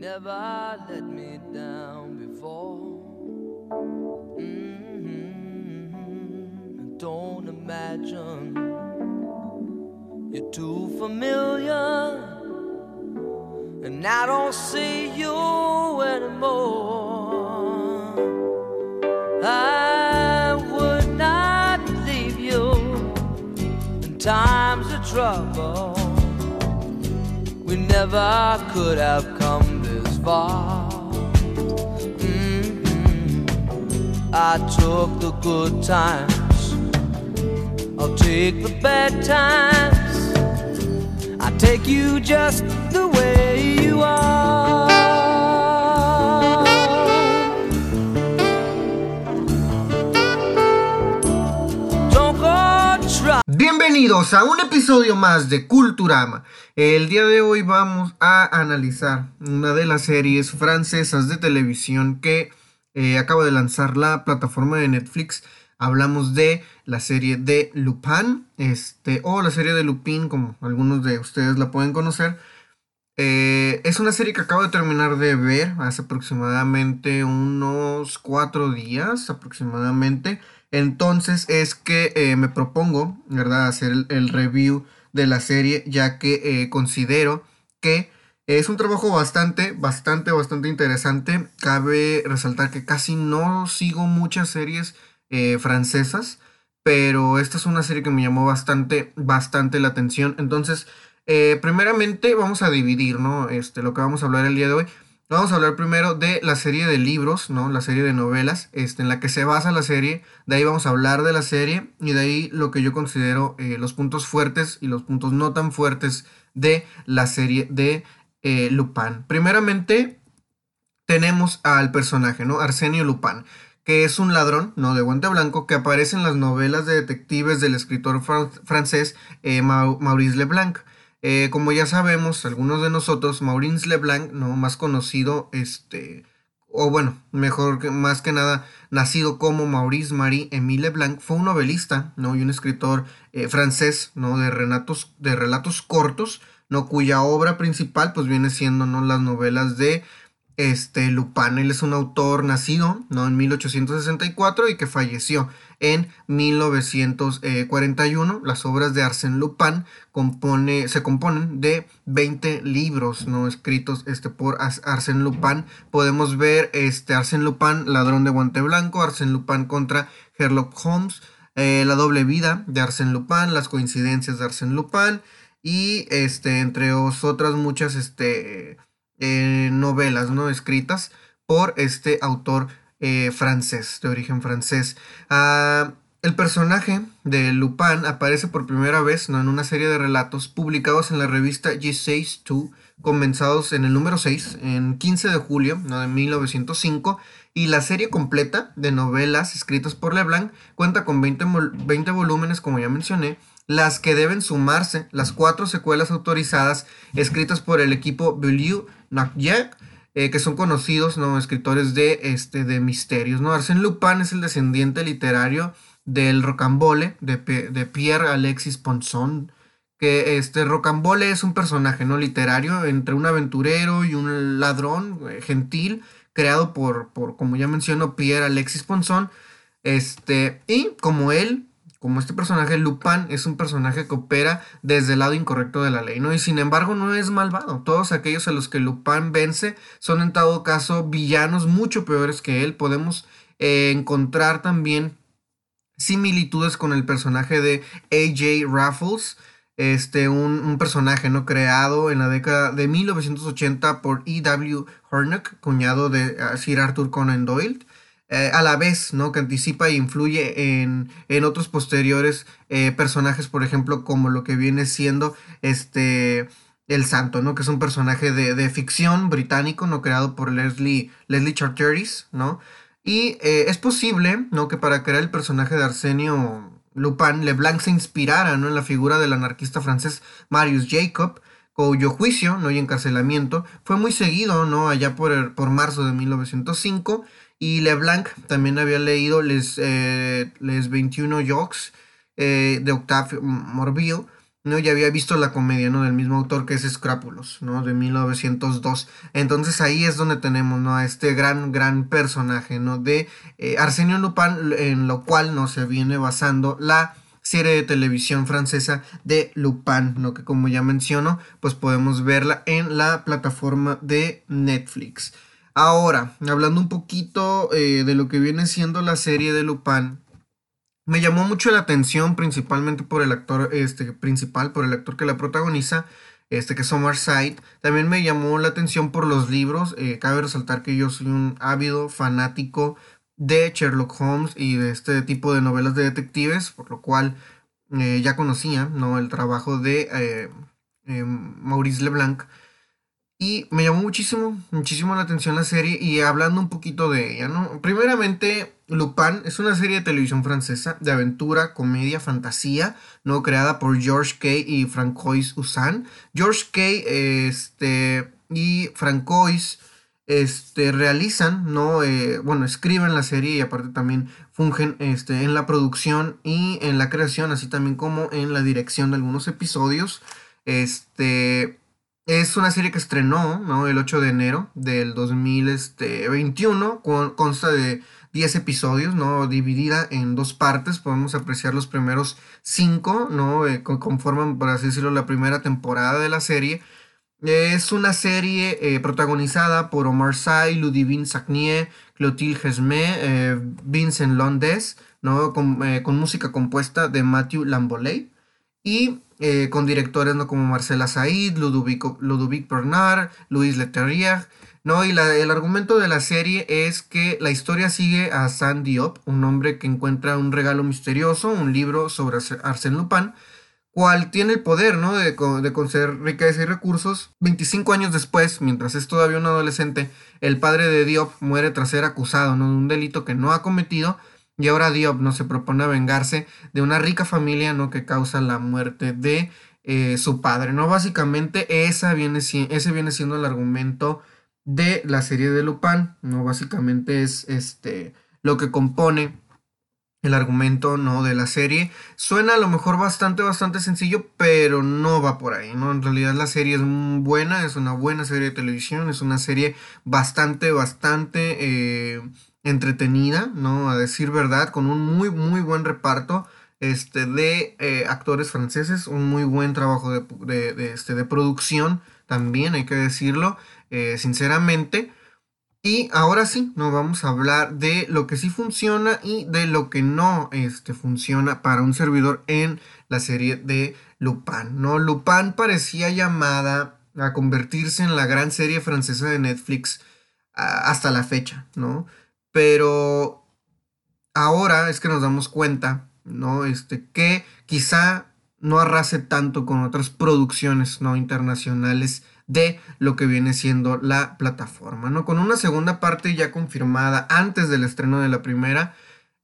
never let me down before. Mm-hmm. Don't imagine you're too familiar, and I don't see you anymore. I would not leave you in times of trouble. We never could have come Mm-hmm. I took the good times, I'll take the bad times. I take you just Bienvenidos a un episodio más de Culturama. El día de hoy vamos a analizar una de las series francesas de televisión que eh, acaba de lanzar la plataforma de Netflix. Hablamos de la serie de Lupin, este, o la serie de Lupin, como algunos de ustedes la pueden conocer. Eh, es una serie que acabo de terminar de ver hace aproximadamente unos cuatro días, aproximadamente. Entonces es que eh, me propongo, ¿verdad?, hacer el, review de la serie, ya que eh, considero que es un trabajo bastante, bastante, bastante interesante. Cabe resaltar que casi no sigo muchas series eh, francesas, pero esta es una serie que me llamó bastante, bastante la atención. Entonces, primeramente vamos a dividir, ¿no? Este, lo que vamos a hablar el día de hoy. Vamos a hablar primero de la serie de libros, ¿no? La serie de novelas, este, en la que se basa la serie. De ahí vamos a hablar de la serie y de ahí lo que yo considero eh, los puntos fuertes y los puntos no tan fuertes de la serie de eh, Lupin. Primeramente tenemos al personaje, ¿no? Arsenio Lupin, que es un ladrón, ¿no? De guante blanco que aparece en las novelas de detectives del escritor fran francés eh, Maurice Leblanc. Eh, como ya sabemos, algunos de nosotros, Maurice Leblanc, ¿no? Más conocido, este, o bueno, mejor que más que nada, nacido como Maurice Marie Émile Leblanc, fue un novelista, ¿no? Y un escritor eh, francés, ¿no? De relatos, de relatos cortos, ¿no? Cuya obra principal, pues viene siendo, ¿no? Las novelas de este, Lupin. Él es un autor nacido, ¿no? En 1864 y que falleció en 1941. Las obras de Arsène Lupin compone, se componen de 20 libros, ¿no? Escritos este, por Arsène Lupin. Podemos ver este, Arsène Lupin, Ladrón de Guante Blanco, Arsène Lupin contra Sherlock Holmes, eh, La doble vida de Arsène Lupin, Las coincidencias de Arsène Lupin y este, entre otras muchas este, eh, novelas ¿no? escritas por este autor eh, francés, de origen francés. Ah, el personaje de Lupin aparece por primera vez ¿no? en una serie de relatos publicados en la revista G62, comenzados en el número 6, en 15 de julio ¿no? de 1905, y la serie completa de novelas escritas por Leblanc cuenta con 20, 20 volúmenes, como ya mencioné, las que deben sumarse las cuatro secuelas autorizadas escritas por el equipo Beaulieu Nacjac, eh, que son conocidos ¿no? escritores de, este, de misterios. ¿no? Arsène Lupin es el descendiente literario del Rocambole de, de Pierre Alexis Ponson, que este Rocambole es un personaje no literario entre un aventurero y un ladrón eh, gentil creado por, por como ya menciono Pierre Alexis Ponson este y como él como este personaje, Lupin es un personaje que opera desde el lado incorrecto de la ley, ¿no? Y sin embargo no es malvado. Todos aquellos a los que Lupin vence son en todo caso villanos mucho peores que él. Podemos eh, encontrar también similitudes con el personaje de AJ Raffles, este, un, un, personaje no creado en la década de 1980 por E.W. Hornock, cuñado de uh, Sir Arthur Conan Doyle eh, a la vez, ¿no? Que anticipa e influye en, en otros posteriores eh, personajes, por ejemplo, como lo que viene siendo este El Santo, ¿no? Que es un personaje de, de ficción británico, ¿no? Creado por Leslie, Leslie Charteris, ¿no? Y eh, es posible, ¿no? Que para crear el personaje de Arsenio Lupin, Leblanc se inspirara, ¿no? En la figura del anarquista francés Marius Jacob, cuyo juicio, ¿no? Y encarcelamiento fue muy seguido, ¿no? Allá por, por marzo de 1905 y Leblanc también había leído Les, eh, Les 21 Jokes eh, de Octave Morville, ¿no? Ya había visto la comedia, ¿no? Del mismo autor que es Scrápulos, ¿no? De 1902. Entonces ahí es donde tenemos, ¿no? A este gran, gran personaje, ¿no? De eh, Arsenio Lupin, en lo cual, ¿no? Se viene basando la serie de televisión francesa de Lupin, ¿no? Que como ya menciono, pues podemos verla en la plataforma de Netflix. Ahora, hablando un poquito eh, de lo que viene siendo la serie de Lupin, me llamó mucho la atención principalmente por el actor este, principal, por el actor que la protagoniza, este que es Omar Said. También me llamó la atención por los libros. Eh, cabe resaltar que yo soy un ávido fanático de Sherlock Holmes y de este tipo de novelas de detectives, por lo cual eh, ya conocía ¿no? el trabajo de Maurice Leblanc. Y me llamó muchísimo, muchísimo la atención la serie y hablando un poquito de ella, ¿no? Primeramente, Lupin es una serie de televisión francesa de aventura, comedia, fantasía, ¿no? Creada por George Kay y Francois Usan. George Kay este, y Francois este, realizan, ¿no? Eh, bueno, escriben la serie y aparte también fungen este, en la producción y en la creación, así también como en la dirección de algunos episodios. Este, es una serie que estrenó ¿no? el 8 de enero del 2021. Con, consta de 10 episodios, ¿no? Dividida en dos partes. Podemos apreciar los primeros 5, ¿no? Eh, conforman, por así decirlo, la primera temporada de la serie. Es una serie eh, protagonizada por Omar Sy, Ludivine Sagnier, Clotilde Gesme, eh, Vincent Londes, ¿no? Con, con, música compuesta de Matthew Lamboley. Y eh, con directores ¿no? como Marcela Said, Ludovic, Ludovic Bernard, Luis Leterrier, ¿no? Y el argumento de la serie es que la historia sigue a San Diop, un hombre que encuentra un regalo misterioso, un libro sobre Arsène Lupin, cual tiene el poder, ¿no? De, de conceder riqueza y recursos. 25 años después, mientras es todavía un adolescente, el padre de Diop muere tras ser acusado, ¿no? De un delito que no ha cometido y ahora Diop no se propone vengarse de una rica familia ¿no? que causa la muerte de eh, su padre. ¿no? Básicamente esa viene, ese viene siendo el argumento de la serie de Lupin. ¿no? Básicamente es este, lo que compone el argumento ¿no? de la serie. Suena a lo mejor bastante, bastante sencillo, pero no va por ahí. ¿no? En realidad la serie es buena, es una buena serie de televisión, es una serie bastante, bastante... Eh, entretenida, ¿no? A decir verdad, con un muy, muy buen reparto este, de eh, actores franceses, un muy buen trabajo de, este, de producción también, hay que decirlo, eh, sinceramente. Y ahora sí, nos vamos a hablar de lo que sí funciona y de lo que no este, funciona para un servidor en la serie de Lupin, ¿no? Lupin parecía llamada a convertirse en la gran serie francesa de Netflix hasta la fecha, ¿no? Pero ahora es que nos damos cuenta, ¿no? Este, que quizá no arrase tanto con otras producciones no internacionales de lo que viene siendo la plataforma, ¿no? Con una segunda parte ya confirmada antes del estreno de la primera,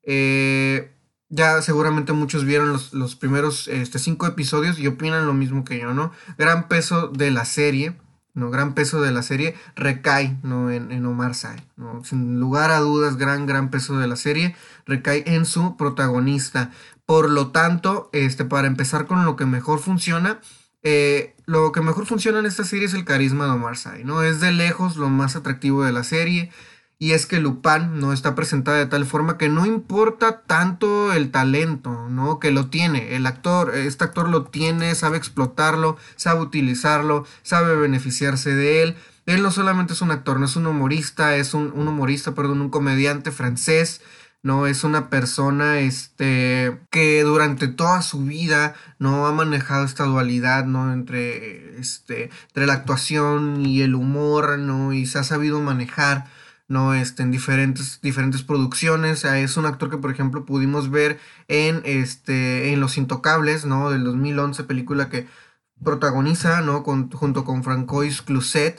eh, ya seguramente muchos vieron los, primeros este, cinco episodios y opinan lo mismo que yo, ¿no? Gran peso de la serie, ¿no? Gran peso de la serie recae ¿no? en, Omar Sy. ¿no? Sin lugar a dudas, gran, gran peso de la serie recae en su protagonista. Por lo tanto, este, para empezar con lo que mejor funciona, eh, lo que mejor funciona en esta serie es el carisma de Omar Sy. ¿no? Es de lejos lo más atractivo de la serie. Y es que Lupin no está presentada de tal forma que no importa tanto el talento, ¿no? Que lo tiene. El actor, este actor lo tiene, sabe explotarlo, sabe utilizarlo, sabe beneficiarse de él. Él no solamente es un actor, no es un humorista, es un, humorista, perdón, un comediante francés, ¿no? Es una persona, este, que durante toda su vida, ¿no? Ha manejado esta dualidad, ¿no? Entre, este, entre la actuación y el humor, ¿no? Y se ha sabido manejar ¿no? Este, en diferentes, diferentes producciones. Es un actor que, por ejemplo, pudimos ver en, este, en Los Intocables, ¿no? Del 2011, película que protagoniza, ¿no? junto con Francois Cluzet,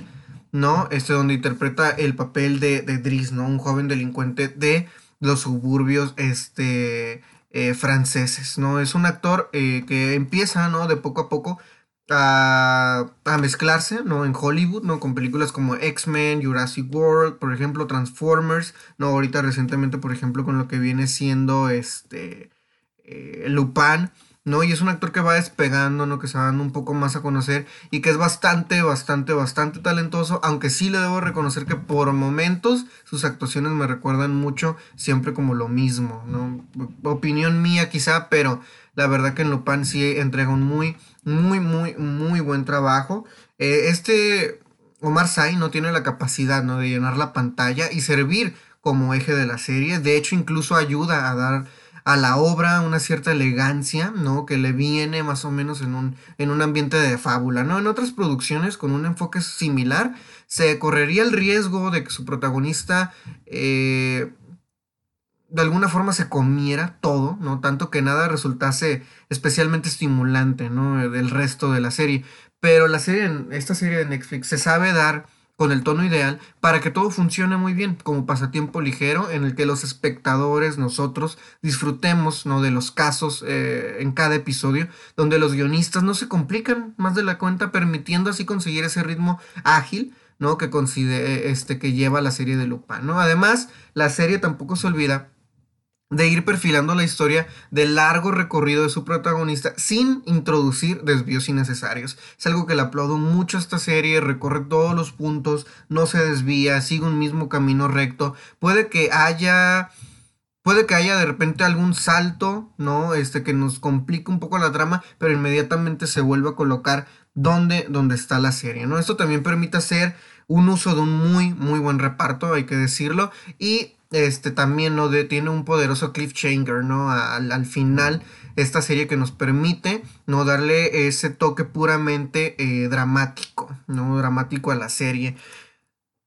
¿no? Este, donde interpreta el papel de, de Driss, ¿no? Un joven delincuente de los suburbios, este... Eh, franceses, ¿no? Es un actor eh, que empieza, ¿no? De poco a poco a, mezclarse, ¿no? En Hollywood, ¿no? Con películas como X-Men, Jurassic World, por ejemplo, Transformers, ¿no? Ahorita recientemente, por ejemplo, con lo que viene siendo este eh, Lupin, ¿no? Y es un actor que va despegando, ¿no? Que se va dando un poco más a conocer y que es bastante, bastante, bastante talentoso, aunque sí le debo reconocer que por momentos sus actuaciones me recuerdan mucho siempre como lo mismo, ¿no? Opinión mía quizá, pero la verdad que en Lupin sí entrega un muy, muy, muy, muy buen trabajo. Eh, este Omar Sy no tiene la capacidad, ¿no? De llenar la pantalla y servir como eje de la serie. De hecho, incluso ayuda a dar a la obra una cierta elegancia, ¿no? Que le viene más o menos en un, en un ambiente de fábula, ¿no? En otras producciones con un enfoque similar se correría el riesgo de que su protagonista eh, de alguna forma se comiera todo, ¿no? Tanto que nada resultase especialmente estimulante, ¿no? Del resto de la serie. Pero la serie, esta serie de Netflix se sabe dar con el tono ideal para que todo funcione muy bien, como pasatiempo ligero en el que los espectadores, nosotros, disfrutemos ¿no? de los casos eh, en cada episodio, donde los guionistas no se complican más de la cuenta, permitiendo así conseguir ese ritmo ágil. ¿no? que, este, que lleva la serie de Lupin. ¿no? Además, la serie tampoco se olvida de ir perfilando la historia del largo recorrido de su protagonista sin introducir desvíos innecesarios. Es algo que le aplaudo mucho a esta serie, recorre todos los puntos, no se desvía, sigue un mismo camino recto. Puede que haya puede que haya de repente algún salto, ¿no? Este que nos complique un poco la trama, pero inmediatamente se vuelve a colocar donde, donde está la serie, ¿no? Esto también permite hacer un uso de un muy, muy buen reparto, hay que decirlo, y este también ¿no? tiene un poderoso cliffhanger, ¿no? Al, al, final, esta serie que nos permite, ¿no? Darle ese toque puramente eh, dramático, ¿no? Dramático a la serie.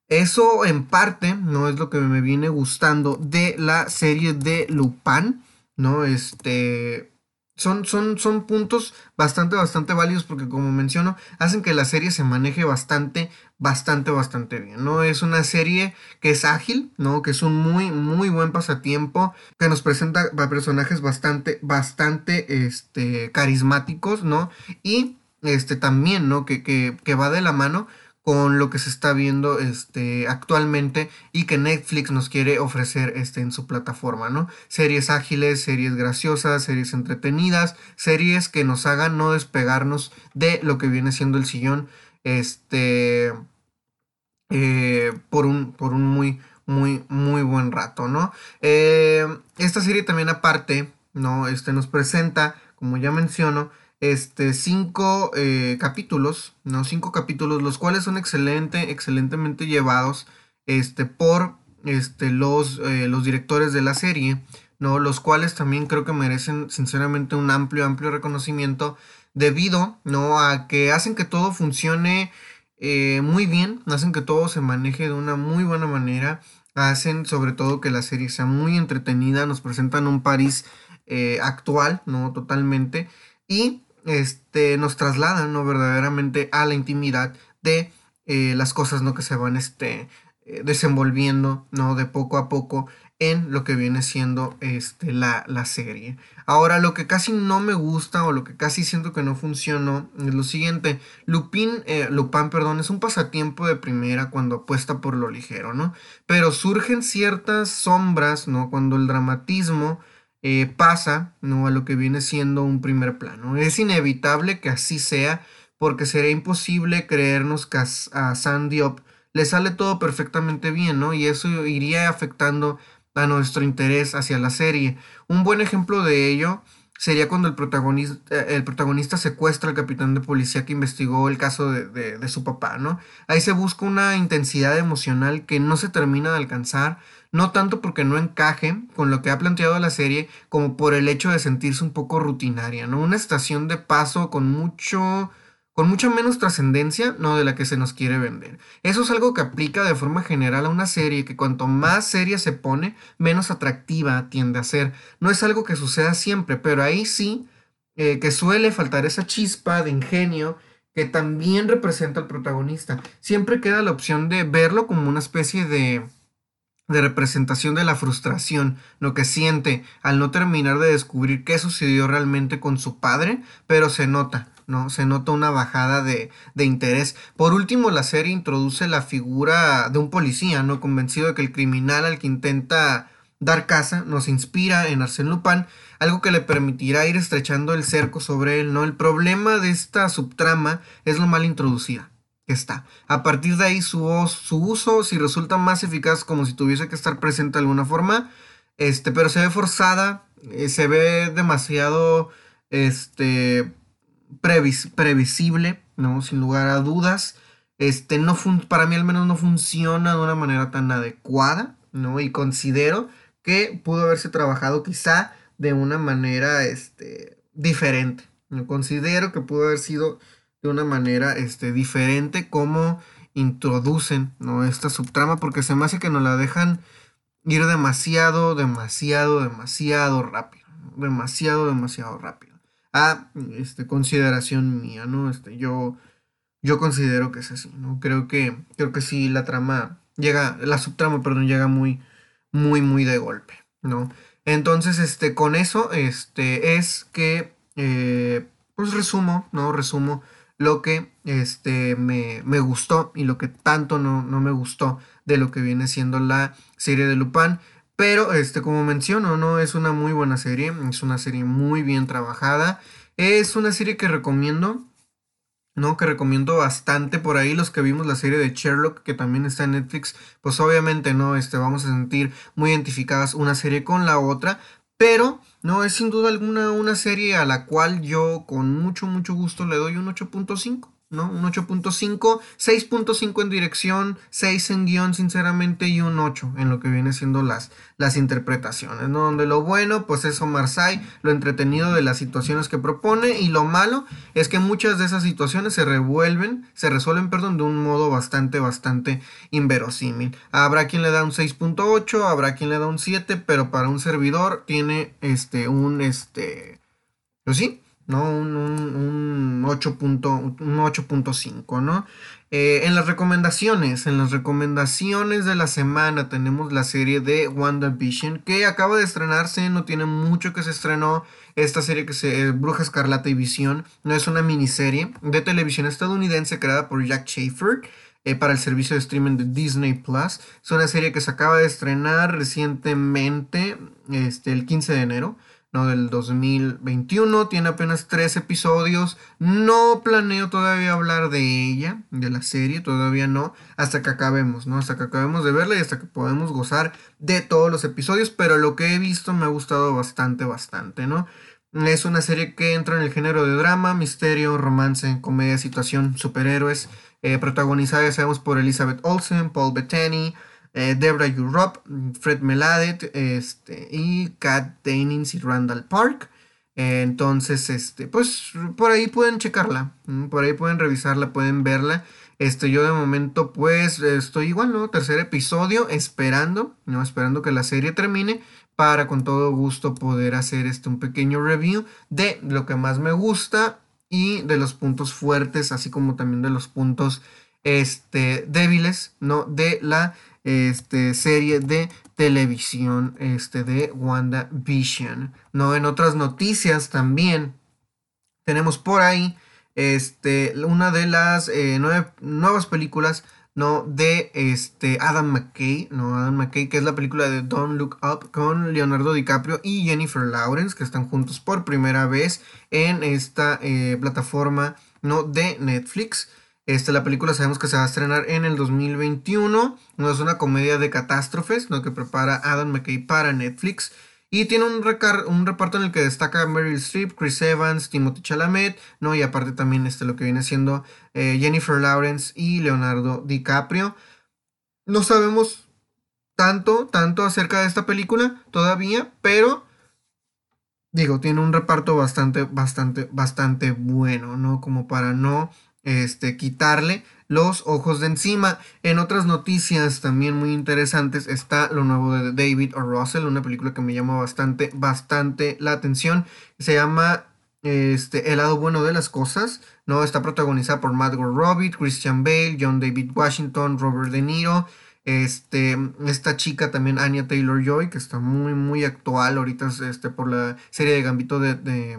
Eso en parte, ¿no? Es lo que me viene gustando de la serie de Lupin, ¿no? Este, son, son, son puntos bastante, bastante válidos porque como menciono, hacen que la serie se maneje bastante, bastante, bastante bien, ¿no? Es una serie que es ágil, ¿no? Que es un muy, muy buen pasatiempo, que nos presenta personajes bastante, bastante, este, carismáticos, ¿no? Y, este, también, ¿no? Que, que, que va de la mano con lo que se está viendo este, actualmente y que Netflix nos quiere ofrecer este, en su plataforma, ¿no? Series ágiles, series graciosas, series entretenidas, series que nos hagan no despegarnos de lo que viene siendo el sillón, este, eh, por, un, por un muy, muy, muy buen rato, ¿no? Eh, esta serie también aparte, ¿no? Este, nos presenta, como ya menciono, este, cinco eh, capítulos, ¿no? Cinco capítulos, los cuales son excelente, excelentemente llevados, este, por, este, los, eh, los directores de la serie, ¿no? Los cuales también creo que merecen, sinceramente, un amplio, amplio reconocimiento debido, ¿no? A que hacen que todo funcione eh, muy bien, hacen que todo se maneje de una muy buena manera, hacen sobre todo que la serie sea muy entretenida, nos presentan un París actual, ¿no? Totalmente. Y este, nos trasladan, ¿no? Verdaderamente a la intimidad de eh, las cosas, ¿no? Que se van, este, eh, desenvolviendo, ¿no? De poco a poco en lo que viene siendo este, la, la, serie. Ahora, lo que casi no me gusta o lo que casi siento que no funcionó es lo siguiente. Lupin, eh, Lupin, perdón, es un pasatiempo de primera cuando apuesta por lo ligero, ¿no? Pero surgen ciertas sombras, ¿no? Cuando el dramatismo eh, pasa ¿no? a lo que viene siendo un primer plano. Es inevitable que así sea porque sería imposible creernos que a, San Diop le sale todo perfectamente bien, ¿no? Y eso iría afectando a nuestro interés hacia la serie. Un buen ejemplo de ello sería cuando el protagonista, el protagonista secuestra al capitán de policía que investigó el caso de, de, su papá, ¿no? Ahí se busca una intensidad emocional que no se termina de alcanzar, no tanto porque no encaje con lo que ha planteado la serie, como por el hecho de sentirse un poco rutinaria, ¿no? Una estación de paso con mucho con mucha menos trascendencia, no de la que se nos quiere vender. Eso es algo que aplica de forma general a una serie que cuanto más seria se pone, menos atractiva tiende a ser. No es algo que suceda siempre, pero ahí sí eh, que suele faltar esa chispa de ingenio que también representa al protagonista. Siempre queda la opción de verlo como una especie de de representación de la frustración, lo que siente al no terminar de descubrir qué sucedió realmente con su padre, pero se nota, ¿no? Se nota una bajada de, de, interés. Por último, la serie introduce la figura de un policía, ¿no? Convencido de que el criminal al que intenta dar caza, nos inspira en Arsène Lupin, algo que le permitirá ir estrechando el cerco sobre él, ¿no? El problema de esta subtrama es lo mal introducida que está. A partir de ahí su, su uso, si resulta más eficaz como si tuviese que estar presente de alguna forma, este, pero se ve forzada, eh, se ve demasiado, este, previsible, ¿no? Sin lugar a dudas. Este, no para mí al menos no funciona de una manera tan adecuada, ¿no? Y considero que pudo haberse trabajado quizá de una manera, este, diferente. ¿no? Considero que pudo haber sido de una manera, este, diferente como introducen, ¿no? Esta subtrama, porque se me hace que nos la dejan ir demasiado, demasiado, demasiado rápido. Demasiado, demasiado rápido a este, consideración mía, ¿no? Este, yo, yo considero que es así, ¿no? Creo que, creo que sí, la trama llega, la subtrama, perdón, llega muy, muy, muy de golpe, ¿no? Entonces, este, con eso, este, es que, eh, pues resumo, ¿no? Resumo lo que, este, me, me gustó y lo que tanto no, no me gustó de lo que viene siendo la serie de Lupin. Pero, este, como menciono, ¿no? Es una muy buena serie. Es una serie muy bien trabajada. Es una serie que recomiendo. ¿no? Que recomiendo bastante por ahí los que vimos la serie de Sherlock que también está en Netflix, pues obviamente no, este, vamos a sentir muy identificadas una serie con la otra, pero no es sin duda alguna una serie a la cual yo con mucho mucho gusto le doy un 8.5. ¿no? Un 8.5, 6.5 en dirección, 6 en guion, sinceramente, y un 8 en lo que viene siendo las, las interpretaciones, ¿no? Donde lo bueno, pues es Omar Sy, lo entretenido de las situaciones que propone, y lo malo es que muchas de esas situaciones se revuelven, se resuelven, perdón, de un modo bastante, bastante inverosímil. Habrá quien le da un 6.8, habrá quien le da un 7, pero para un servidor tiene este, un, este, pues sí, ¿no? Un, un, 8.5, ¿no? Eh, en las recomendaciones, en las recomendaciones de la semana tenemos la serie de WandaVision que acaba de estrenarse, no tiene mucho que se estrenó. Esta serie que se eh, Bruja Escarlata y Visión, no es una miniserie de televisión estadounidense creada por Jack Schaefer. Eh, para el servicio de streaming de Disney Plus. Es una serie que se acaba de estrenar recientemente, este, el 15 de enero. ¿No? Del 2021. Tiene apenas tres episodios. No planeo todavía hablar de ella, de la serie, todavía no. Hasta que acabemos, ¿no? Hasta que acabemos de verla y hasta que podamos gozar de todos los episodios. Pero lo que he visto me ha gustado bastante, bastante, ¿no? Es una serie que entra en el género de drama, misterio, romance, comedia, situación, superhéroes. Eh, protagonizada, sabemos, por Elizabeth Olsen, Paul Bettany, eh, Debra Europe, Fred Meladet este, y Kat Dennings y Randall Park. Entonces, este, pues por ahí pueden checarla, por ahí pueden revisarla, pueden verla. Este, yo de momento, pues estoy igual, ¿no? Tercer episodio, esperando, ¿no? Esperando que la serie termine para con todo gusto poder hacer este un pequeño review de lo que más me gusta y de los puntos fuertes, así como también de los puntos este, débiles, ¿no? De la este, serie de televisión este, de WandaVision. ¿no? En otras noticias también tenemos por ahí este, una de las eh, nuevas películas ¿no? de este, Adam McKay, ¿no? Adam McKay, que es la película de Don't Look Up con Leonardo DiCaprio y Jennifer Lawrence, que están juntos por primera vez en esta eh, plataforma ¿no? de Netflix. Este, la película sabemos que se va a estrenar en el 2021. No es una comedia de catástrofes, lo que prepara Adam McKay para Netflix. Y tiene un, un reparto en el que destaca Meryl Streep, Chris Evans, Timothy Chalamet, ¿no? Y aparte también este, lo que viene siendo eh, Jennifer Lawrence y Leonardo DiCaprio. No sabemos tanto, tanto acerca de esta película todavía, pero digo, tiene un reparto bastante, bastante, bastante bueno, ¿no? Como para no este, quitarle los ojos de encima. En otras noticias también muy interesantes está lo nuevo de David o Russell, una película que me llama bastante, bastante la atención. Se llama este, El lado bueno de las cosas. ¿no? Está protagonizada por Margot Robbie, Christian Bale, John David Washington, Robert De Niro. Este, esta chica también, Anya Taylor Joy, que está muy, muy actual ahorita este, por la serie de Gambito de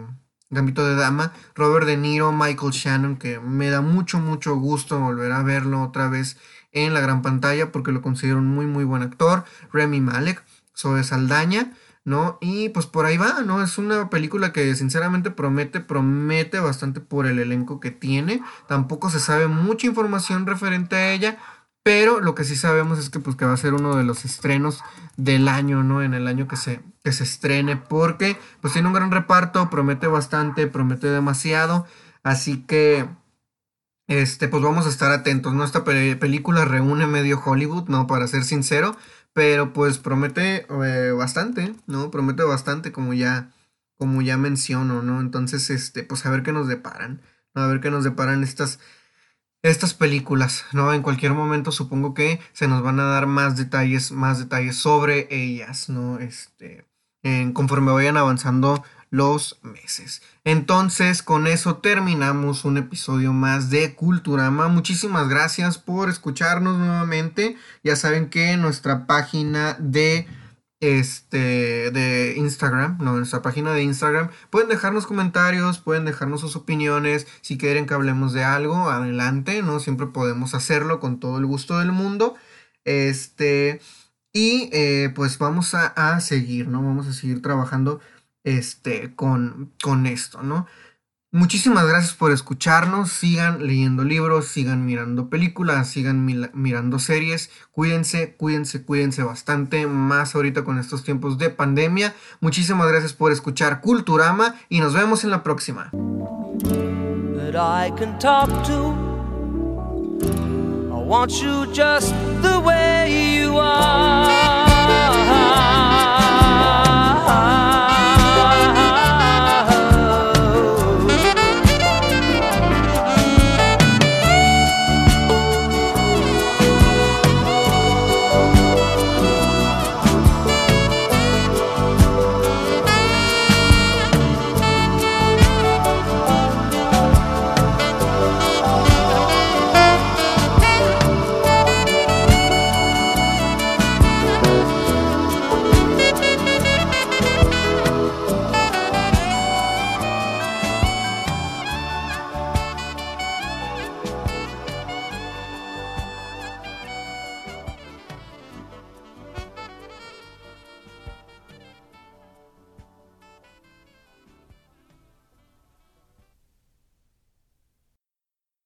Gambito de Dama, Robert De Niro, Michael Shannon, que me da mucho, mucho gusto volver a verlo otra vez en la gran pantalla porque lo considero un muy, muy buen actor, Remy Malek, Zoe Saldaña, ¿no? Y pues por ahí va, ¿no? Es una película que sinceramente promete, promete bastante por el elenco que tiene. Tampoco se sabe mucha información referente a ella, pero lo que sí sabemos es que pues que va a ser uno de los estrenos del año, ¿no? En el año que se, que se estrene, porque pues tiene un gran reparto, promete bastante, promete demasiado, así que... Este, pues vamos a estar atentos, ¿no? Esta película reúne medio Hollywood, ¿no? Para ser sincero, pero pues promete eh, bastante, ¿no? Promete bastante como ya, como ya menciono, ¿no? Entonces, este, pues a ver qué nos deparan. A ver qué nos deparan estas, estas películas, ¿no? En cualquier momento supongo que se nos van a dar más detalles, más detalles sobre ellas, ¿no? Este, en, conforme vayan avanzando los meses. Entonces, con eso terminamos un episodio más de Culturama. Muchísimas gracias por escucharnos nuevamente. Ya saben que nuestra página de este de Instagram, no, nuestra página de Instagram, pueden dejarnos comentarios, pueden dejarnos sus opiniones, si quieren que hablemos de algo, adelante, ¿no? Siempre podemos hacerlo con todo el gusto del mundo. Este, y eh, pues vamos a, a seguir, ¿no? Vamos a seguir trabajando este, con, con esto, ¿no? Muchísimas gracias por escucharnos. Sigan leyendo libros, sigan mirando películas, sigan mirando series. Cuídense, cuídense, cuídense bastante. Más ahorita con estos tiempos de pandemia. Muchísimas gracias por escuchar Culturama y nos vemos en la próxima.